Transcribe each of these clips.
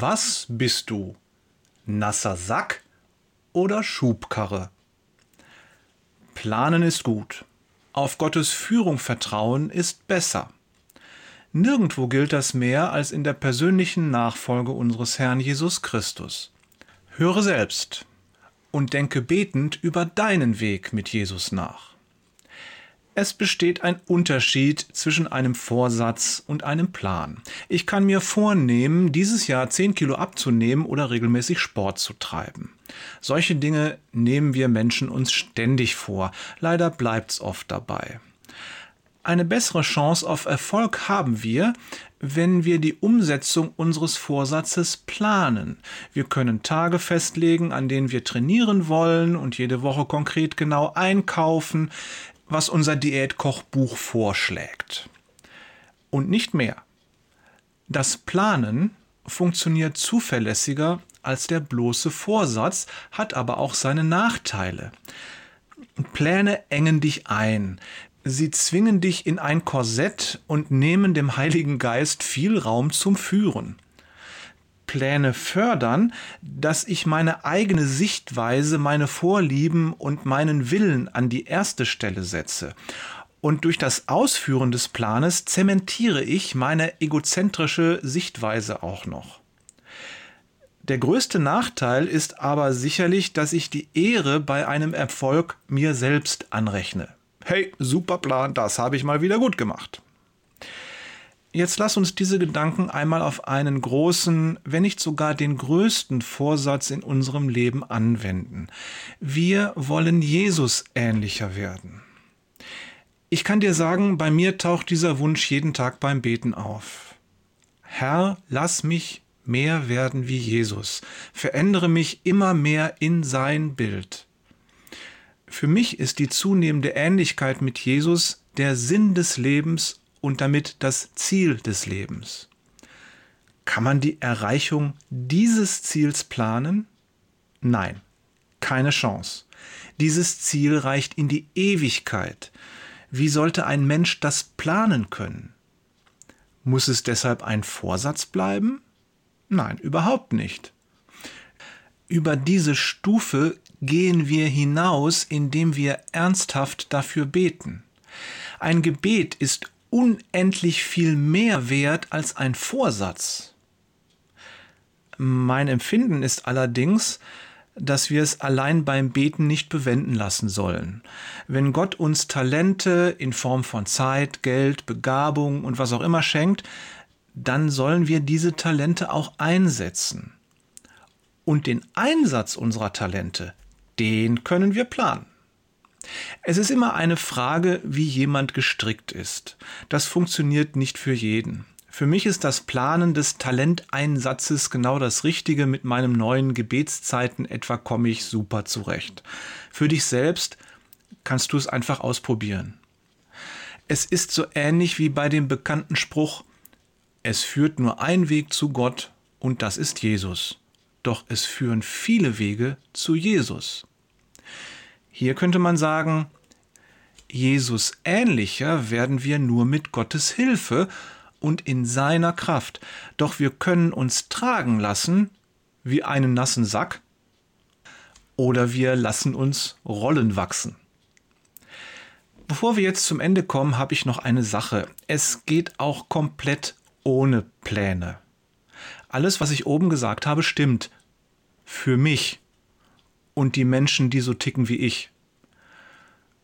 Was bist du? Nasser Sack oder Schubkarre? Planen ist gut. Auf Gottes Führung vertrauen ist besser. Nirgendwo gilt das mehr als in der persönlichen Nachfolge unseres Herrn Jesus Christus. Höre selbst und denke betend über deinen Weg mit Jesus nach. Es besteht ein Unterschied zwischen einem Vorsatz und einem Plan. Ich kann mir vornehmen, dieses Jahr 10 Kilo abzunehmen oder regelmäßig Sport zu treiben. Solche Dinge nehmen wir Menschen uns ständig vor. Leider bleibt's oft dabei. Eine bessere Chance auf Erfolg haben wir, wenn wir die Umsetzung unseres Vorsatzes planen. Wir können Tage festlegen, an denen wir trainieren wollen und jede Woche konkret genau einkaufen was unser Diätkochbuch vorschlägt. Und nicht mehr. Das Planen funktioniert zuverlässiger als der bloße Vorsatz, hat aber auch seine Nachteile. Pläne engen dich ein. Sie zwingen dich in ein Korsett und nehmen dem Heiligen Geist viel Raum zum Führen. Pläne fördern, dass ich meine eigene Sichtweise, meine Vorlieben und meinen Willen an die erste Stelle setze. Und durch das Ausführen des Planes zementiere ich meine egozentrische Sichtweise auch noch. Der größte Nachteil ist aber sicherlich, dass ich die Ehre bei einem Erfolg mir selbst anrechne. Hey, super Plan, das habe ich mal wieder gut gemacht. Jetzt lass uns diese Gedanken einmal auf einen großen, wenn nicht sogar den größten Vorsatz in unserem Leben anwenden. Wir wollen Jesus ähnlicher werden. Ich kann dir sagen, bei mir taucht dieser Wunsch jeden Tag beim Beten auf. Herr, lass mich mehr werden wie Jesus. Verändere mich immer mehr in sein Bild. Für mich ist die zunehmende Ähnlichkeit mit Jesus der Sinn des Lebens und damit das Ziel des Lebens. Kann man die Erreichung dieses Ziels planen? Nein, keine Chance. Dieses Ziel reicht in die Ewigkeit. Wie sollte ein Mensch das planen können? Muss es deshalb ein Vorsatz bleiben? Nein, überhaupt nicht. Über diese Stufe gehen wir hinaus, indem wir ernsthaft dafür beten. Ein Gebet ist unendlich viel mehr wert als ein Vorsatz. Mein Empfinden ist allerdings, dass wir es allein beim Beten nicht bewenden lassen sollen. Wenn Gott uns Talente in Form von Zeit, Geld, Begabung und was auch immer schenkt, dann sollen wir diese Talente auch einsetzen. Und den Einsatz unserer Talente, den können wir planen. Es ist immer eine Frage, wie jemand gestrickt ist. Das funktioniert nicht für jeden. Für mich ist das Planen des Talenteinsatzes genau das Richtige. Mit meinem neuen Gebetszeiten etwa komme ich super zurecht. Für dich selbst kannst du es einfach ausprobieren. Es ist so ähnlich wie bei dem bekannten Spruch, es führt nur ein Weg zu Gott und das ist Jesus. Doch es führen viele Wege zu Jesus. Hier könnte man sagen, Jesus ähnlicher werden wir nur mit Gottes Hilfe und in seiner Kraft. Doch wir können uns tragen lassen wie einen nassen Sack oder wir lassen uns Rollen wachsen. Bevor wir jetzt zum Ende kommen, habe ich noch eine Sache. Es geht auch komplett ohne Pläne. Alles, was ich oben gesagt habe, stimmt. Für mich und die Menschen, die so ticken wie ich.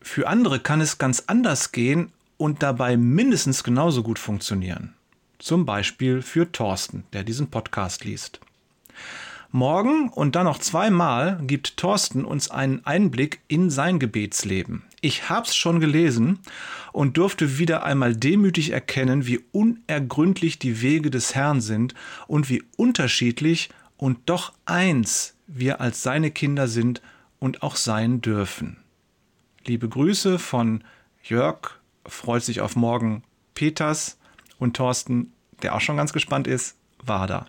Für andere kann es ganz anders gehen und dabei mindestens genauso gut funktionieren. Zum Beispiel für Thorsten, der diesen Podcast liest. Morgen und dann noch zweimal gibt Thorsten uns einen Einblick in sein Gebetsleben. Ich hab's schon gelesen und durfte wieder einmal demütig erkennen, wie unergründlich die Wege des Herrn sind und wie unterschiedlich und doch eins wir als seine Kinder sind und auch sein dürfen. Liebe Grüße von Jörg, freut sich auf morgen Peters und Thorsten, der auch schon ganz gespannt ist, war da.